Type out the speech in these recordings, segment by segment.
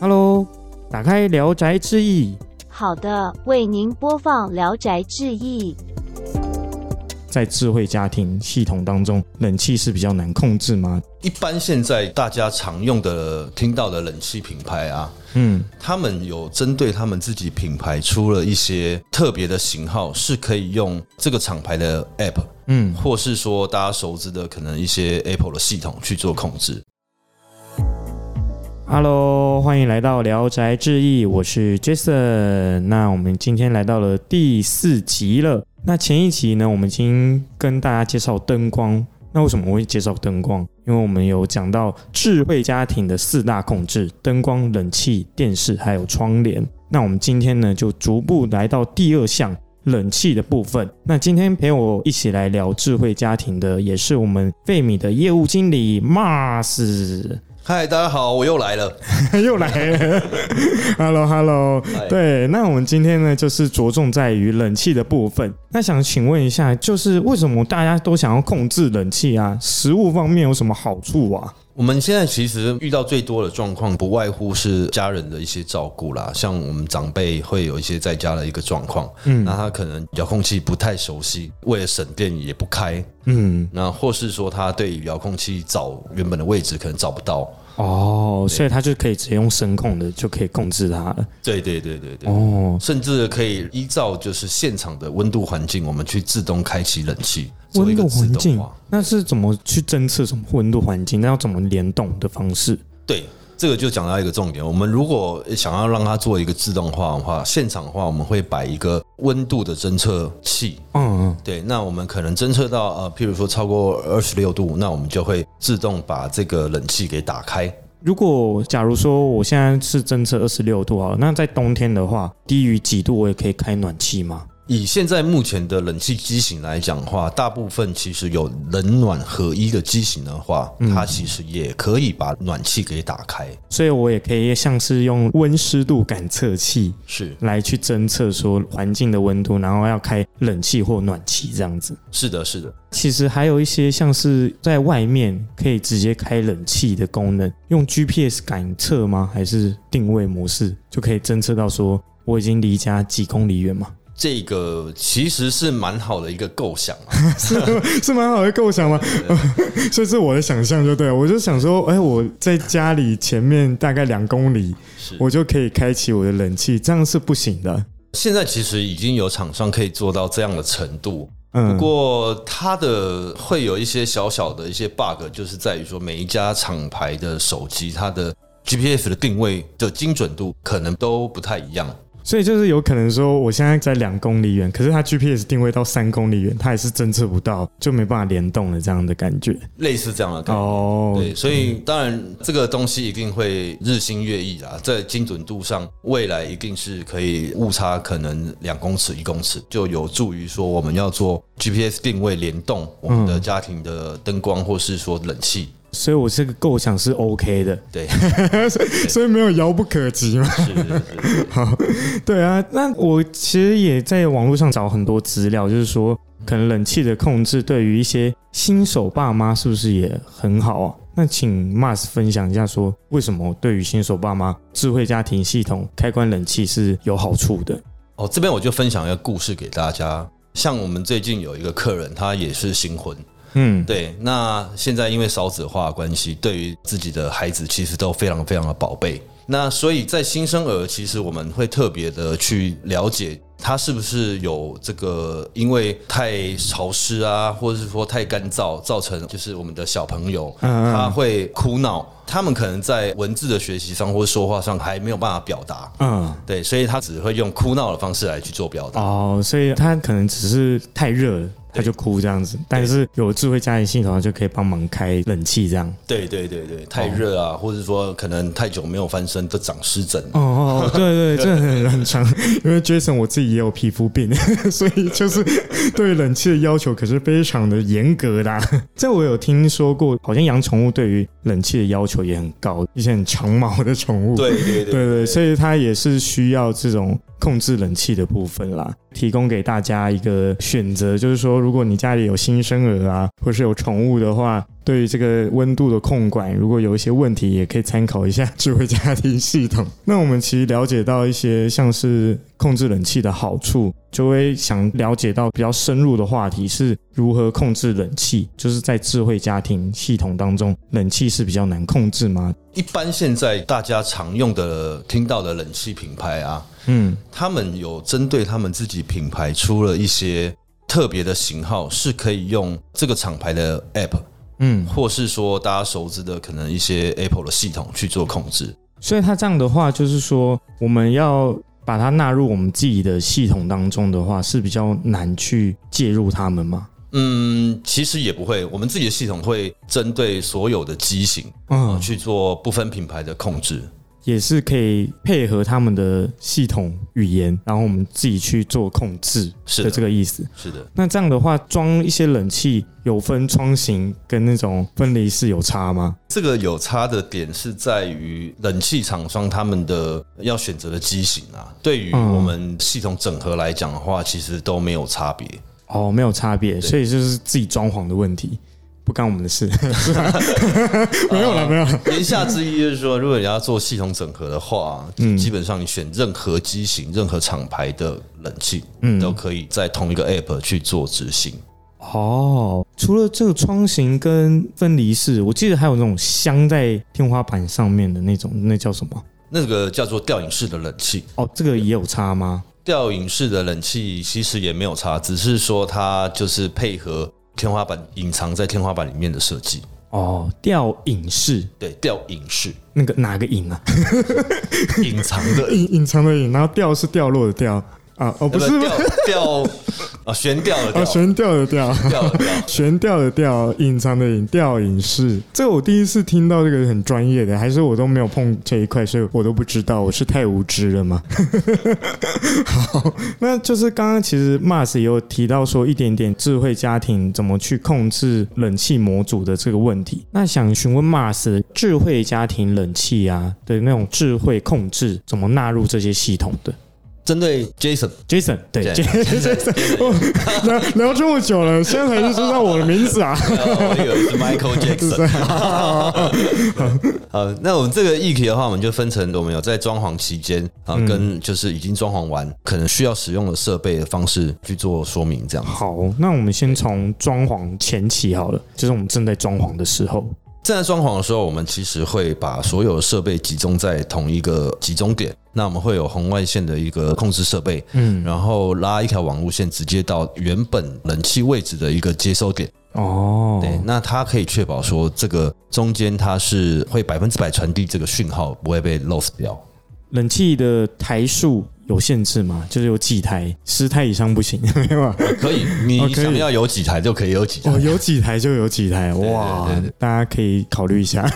Hello，打开《聊斋志异》。好的，为您播放《聊斋志异》。在智慧家庭系统当中，冷气是比较难控制吗？一般现在大家常用的、听到的冷气品牌啊，嗯，他们有针对他们自己品牌出了一些特别的型号，是可以用这个厂牌的 App，嗯，或是说大家熟知的可能一些 Apple 的系统去做控制。Hello，欢迎来到《聊斋志异》，我是 Jason。那我们今天来到了第四集了。那前一集呢，我们已经跟大家介绍灯光。那为什么我会介绍灯光？因为我们有讲到智慧家庭的四大控制：灯光、冷气、电视，还有窗帘。那我们今天呢，就逐步来到第二项冷气的部分。那今天陪我一起来聊智慧家庭的，也是我们费米的业务经理 Mars。嗨，大家好，我又来了，又来了。Hello，Hello。对，那我们今天呢，就是着重在于冷气的部分。那想请问一下，就是为什么大家都想要控制冷气啊？食物方面有什么好处啊？我们现在其实遇到最多的状况，不外乎是家人的一些照顾啦。像我们长辈会有一些在家的一个状况，嗯，那他可能遥控器不太熟悉，为了省电也不开，嗯，那或是说他对遥控器找原本的位置可能找不到。哦，所以它就可以直接用声控的就可以控制它了。对对对对对。哦，甚至可以依照就是现场的温度环境，我们去自动开启冷气。温度环境，那是怎么去侦测什么温度环境？那要怎么联动的方式？对。这个就讲到一个重点，我们如果想要让它做一个自动化的话，现场的话，我们会摆一个温度的侦测器。嗯嗯，对，那我们可能侦测到呃，譬如说超过二十六度，那我们就会自动把这个冷气给打开。如果假如说我现在是侦测二十六度啊，那在冬天的话，低于几度我也可以开暖气吗？以现在目前的冷气机型来讲的话，大部分其实有冷暖合一的机型的话，它其实也可以把暖气给打开。所以我也可以像是用温湿度感测器是来去侦测说环境的温度，然后要开冷气或暖气这样子。是的，是的。其实还有一些像是在外面可以直接开冷气的功能，用 GPS 感测吗？还是定位模式就可以侦测到说我已经离家几公里远吗？这个其实是蛮好的一个构想，是是蛮好的构想吗？所以是我的想象就对，我就想说，哎，我在家里前面大概两公里，我就可以开启我的冷气，这样是不行的。现在其实已经有厂商可以做到这样的程度，不过它的会有一些小小的一些 bug，就是在于说每一家厂牌的手机，它的 GPS 的定位的精准度可能都不太一样。所以就是有可能说，我现在在两公里远，可是它 GPS 定位到三公里远，它也是侦测不到，就没办法联动了这样的感觉，类似这样的感觉。哦，对，所以当然这个东西一定会日新月异啦，在精准度上，未来一定是可以误差可能两公尺、一公尺，就有助于说我们要做 GPS 定位联动我们的家庭的灯光或是说冷气。所以，我这个构想是 OK 的，对，所以没有遥不可及嘛。是是是，好，对啊。那我其实也在网络上找很多资料，就是说，可能冷气的控制对于一些新手爸妈是不是也很好啊？那请 Mars 分享一下，说为什么对于新手爸妈，智慧家庭系统开关冷气是有好处的？哦，这边我就分享一个故事给大家。像我们最近有一个客人，他也是新婚。嗯，对。那现在因为少子化关系，对于自己的孩子其实都非常非常的宝贝。那所以在新生儿，其实我们会特别的去了解他是不是有这个，因为太潮湿啊，或者是说太干燥，造成就是我们的小朋友他会哭闹，他们可能在文字的学习上或者说话上还没有办法表达。嗯，对，所以他只会用哭闹的方式来去做表达。哦，所以他可能只是太热了。他就哭这样子，但是有智慧家庭系统就可以帮忙开冷气这样。对对对对，太热啊，或者说可能太久没有翻身都长湿疹。哦哦，对对，这很很长。因为 Jason 我自己也有皮肤病，所以就是对冷气的要求可是非常的严格的。这我有听说过，好像养宠物对于冷气的要求也很高，一些很长毛的宠物。对对对 对，所以它也是需要这种。控制冷气的部分啦，提供给大家一个选择，就是说，如果你家里有新生儿啊，或是有宠物的话，对于这个温度的控管，如果有一些问题，也可以参考一下智慧家庭系统。那我们其实了解到一些像是控制冷气的好处，就会想了解到比较深入的话题是如何控制冷气。就是在智慧家庭系统当中，冷气是比较难控制吗？一般现在大家常用的、听到的冷气品牌啊，嗯，他们有针对他们自己品牌出了一些。特别的型号是可以用这个厂牌的 App，嗯，或是说大家熟知的可能一些 Apple 的系统去做控制。所以它这样的话，就是说我们要把它纳入我们自己的系统当中的话，是比较难去介入它们吗？嗯，其实也不会，我们自己的系统会针对所有的机型，嗯，去做不分品牌的控制。也是可以配合他们的系统语言，然后我们自己去做控制，是的这个意思。是的。那这样的话，装一些冷气有分窗型跟那种分离式有差吗？这个有差的点是在于冷气厂商他们的要选择的机型啊，对于我们系统整合来讲的话，其实都没有差别。哦，没有差别，所以就是自己装潢的问题。不干我们的事，没有了，没有了。言下之意就是说，如果你要做系统整合的话，嗯，基本上你选任何机型、任何厂牌的冷气，嗯，都可以在同一个 App 去做执行。哦，除了这个窗型跟分离式，我记得还有那种镶在天花板上面的那种，那叫什么？那个叫做吊影式的冷气。哦，这个也有差吗？吊影式的冷气其实也没有差，只是说它就是配合。天花板隐藏在天花板里面的设计哦，吊影式对，吊影式那个哪个影啊？隐藏的隐隐藏的隐，然后吊是掉落的掉。啊哦，不是吊啊，悬吊的吊，悬吊的吊，悬吊的 吊，隐藏的隐，吊影视。这我第一次听到这个很专业的，还是我都没有碰这一块，所以我都不知道，我是太无知了吗？好，那就是刚刚其实 Mars 也有提到说一点点智慧家庭怎么去控制冷气模组的这个问题。那想询问 Mars 智慧家庭冷气啊的那种智慧控制怎么纳入这些系统的？针对 Jason，Jason 对 Jason，聊聊这么久了，现在才知道我的名字啊！我以为是 Michael Jackson。好，那我们这个议题的话，我们就分成我们有在装潢期间啊，跟就是已经装潢完，可能需要使用的设备的方式去做说明。这样好，那我们先从装潢前期好了，就是我们正在装潢的时候。正在装潢的时候，我们其实会把所有的设备集中在同一个集中点。那我们会有红外线的一个控制设备，嗯，然后拉一条网路线直接到原本冷气位置的一个接收点。哦，对，那它可以确保说这个中间它是会百分之百传递这个讯号，不会被 lost 掉。冷气的台数。有限制吗？就是有几台，十台以上不行，没有可以，你想要有几台就可以有几台，哦，有几台就有几台，哇，大家可以考虑一下。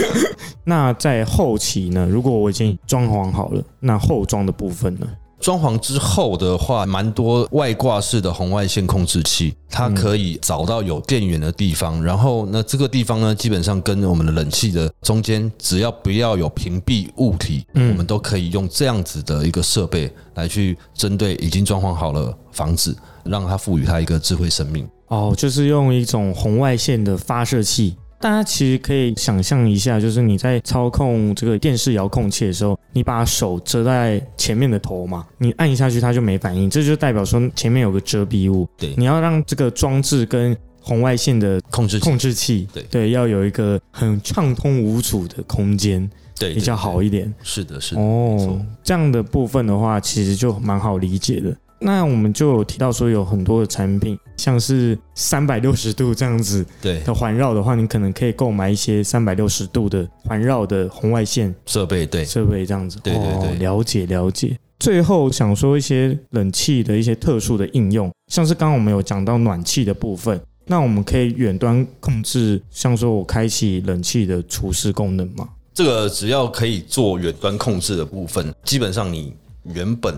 那在后期呢？如果我已经装潢好了，那后装的部分呢？装潢之后的话，蛮多外挂式的红外线控制器，它可以找到有电源的地方，然后那这个地方呢，基本上跟我们的冷气的中间，只要不要有屏蔽物体，我们都可以用这样子的一个设备来去针对已经装潢好了房子，让它赋予它一个智慧生命。哦，就是用一种红外线的发射器。大家其实可以想象一下，就是你在操控这个电视遥控器的时候，你把手遮在前面的头嘛，你按下去它就没反应，这就代表说前面有个遮蔽物。对，你要让这个装置跟红外线的控制控制器，对对，要有一个很畅通无阻的空间，对，比较好一点。是的，是的。哦，这样的部分的话，其实就蛮好理解的。那我们就有提到说，有很多的产品，像是三百六十度这样子的环绕的话，你可能可以购买一些三百六十度的环绕的红外线设备，对设备这样子。对对对，了解了解。最后想说一些冷气的一些特殊的应用，像是刚刚我们有讲到暖气的部分，那我们可以远端控制，像说我开启冷气的除湿功能吗？这个只要可以做远端控制的部分，基本上你原本。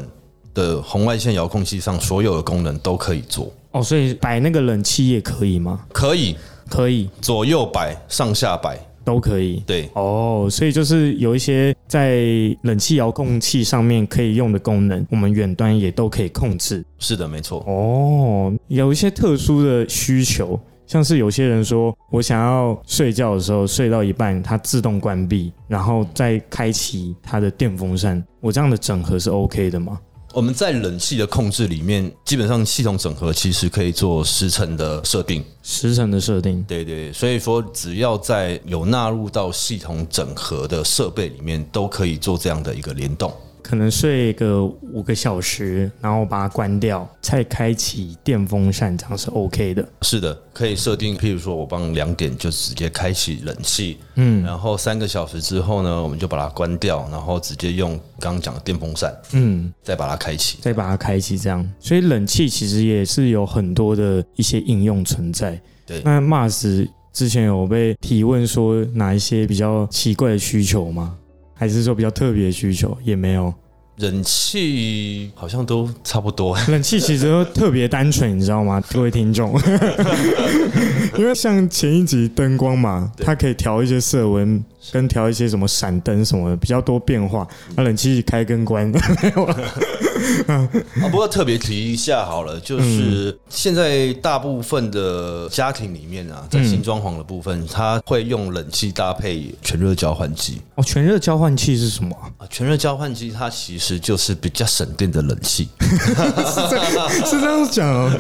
的红外线遥控器上所有的功能都可以做哦，所以摆那个冷气也可以吗？可以，可以，左右摆、上下摆都可以。对，哦，所以就是有一些在冷气遥控器上面可以用的功能，我们远端也都可以控制。是的，没错。哦，有一些特殊的需求，像是有些人说我想要睡觉的时候睡到一半，它自动关闭，然后再开启它的电风扇，我这样的整合是 OK 的吗？我们在冷气的控制里面，基本上系统整合其实可以做时程的设定，时程的设定，对对，所以说只要在有纳入到系统整合的设备里面，都可以做这样的一个联动。可能睡个五个小时，然后把它关掉，再开启电风扇，这样是 OK 的。是的，可以设定，譬如说我帮两点就直接开启冷气，嗯，然后三个小时之后呢，我们就把它关掉，然后直接用刚刚讲的电风扇，嗯，再把它开启，再把它开启，这样。所以冷气其实也是有很多的一些应用存在。对，那 Mars 之前有被提问说哪一些比较奇怪的需求吗？还是说比较特别的需求？也没有，冷气好像都差不多。冷气其实都特别单纯，你知道吗，各位听众？因为像前一集灯光嘛，它可以调一些色温。跟调一些什么闪灯什么的比较多变化，那冷气开跟关没有了。啊，不过特别提一下好了，就是现在大部分的家庭里面啊，在新装潢的部分，它会用冷气搭配全热交换机。哦，全热交换器是什么啊？全热交换机它其实就是比较省电的冷气。是这样讲？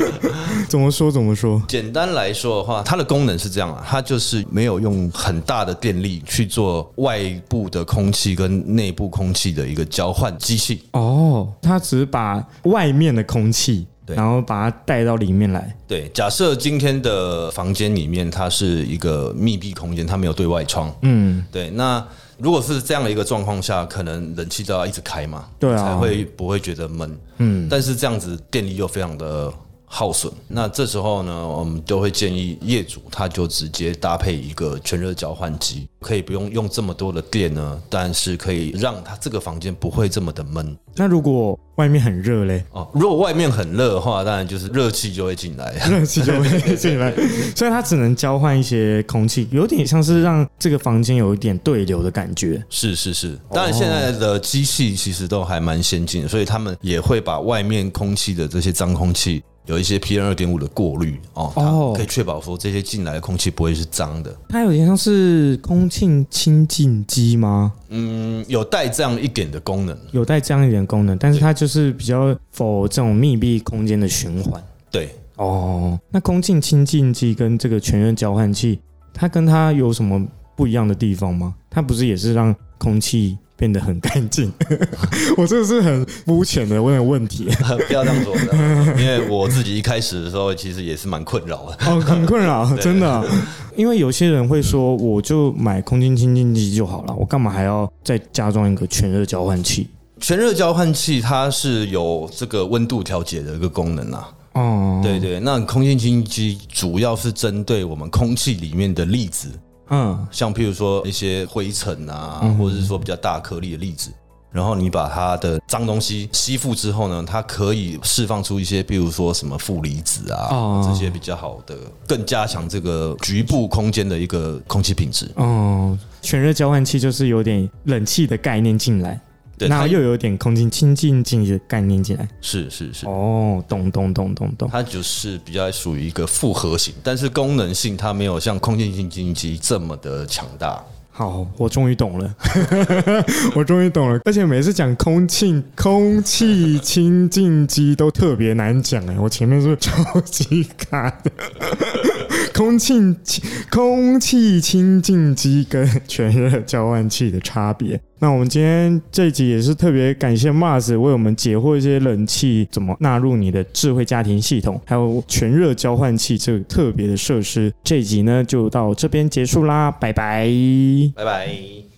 怎么说？怎么说？简单来说的话，它的功能是这样啊，它就是没有用很大的电力去。做外部的空气跟内部空气的一个交换机器哦，它只是把外面的空气，然后把它带到里面来。对，假设今天的房间里面它是一个密闭空间，它没有对外窗。嗯，对。那如果是这样的一个状况下，可能冷气都要一直开嘛，对啊，才会不会觉得闷。嗯，但是这样子电力又非常的。耗损，那这时候呢，我们都会建议业主，他就直接搭配一个全热交换机，可以不用用这么多的电呢，但是可以让他这个房间不会这么的闷。那如果外面很热嘞？哦，如果外面很热的话，当然就是热气就会进来，热气就会进来，所以它只能交换一些空气，有点像是让这个房间有一点对流的感觉。是是是，当然现在的机器其实都还蛮先进，所以他们也会把外面空气的这些脏空气。有一些 PM 二点五的过滤哦，它可以确保说这些进来的空气不会是脏的。它有点像是空气清净机吗？嗯，有带这样一点的功能，有带这样一点功能，但是它就是比较否这种密闭空间的循环。对，哦，那空气清净机跟这个全热交换器，它跟它有什么不一样的地方吗？它不是也是让空气？变得很干净，我这个是很肤浅的问问题，不要这样说的，因为我自己一开始的时候其实也是蛮困扰的，哦，很困扰，真的，因为有些人会说，我就买空气清净机就好了，我干嘛还要再加装一个全热交换器？全热交换器它是有这个温度调节的一个功能啊，哦，对对，那空气清净机主要是针对我们空气里面的粒子。嗯，像譬如说一些灰尘啊，或者是说比较大颗粒的粒子，然后你把它的脏东西吸附之后呢，它可以释放出一些，譬如说什么负离子啊，这些比较好的，更加强这个局部空间的一个空气品质。哦，全热交换器就是有点冷气的概念进来。然后又有点空气清净剂的概念进来，是是是，哦，懂懂懂懂懂，它就是比较属于一个复合型，但是功能性它没有像空气清净机这么的强大。好，我终于懂了，我终于懂了，而且每次讲空气空气清净机都特别难讲哎，我前面是超级卡的。空气清空气清净机跟全热交换器的差别。那我们今天这集也是特别感谢 Mars 为我们解惑一些冷气怎么纳入你的智慧家庭系统，还有全热交换器这个特别的设施。这集呢就到这边结束啦，拜拜，拜拜。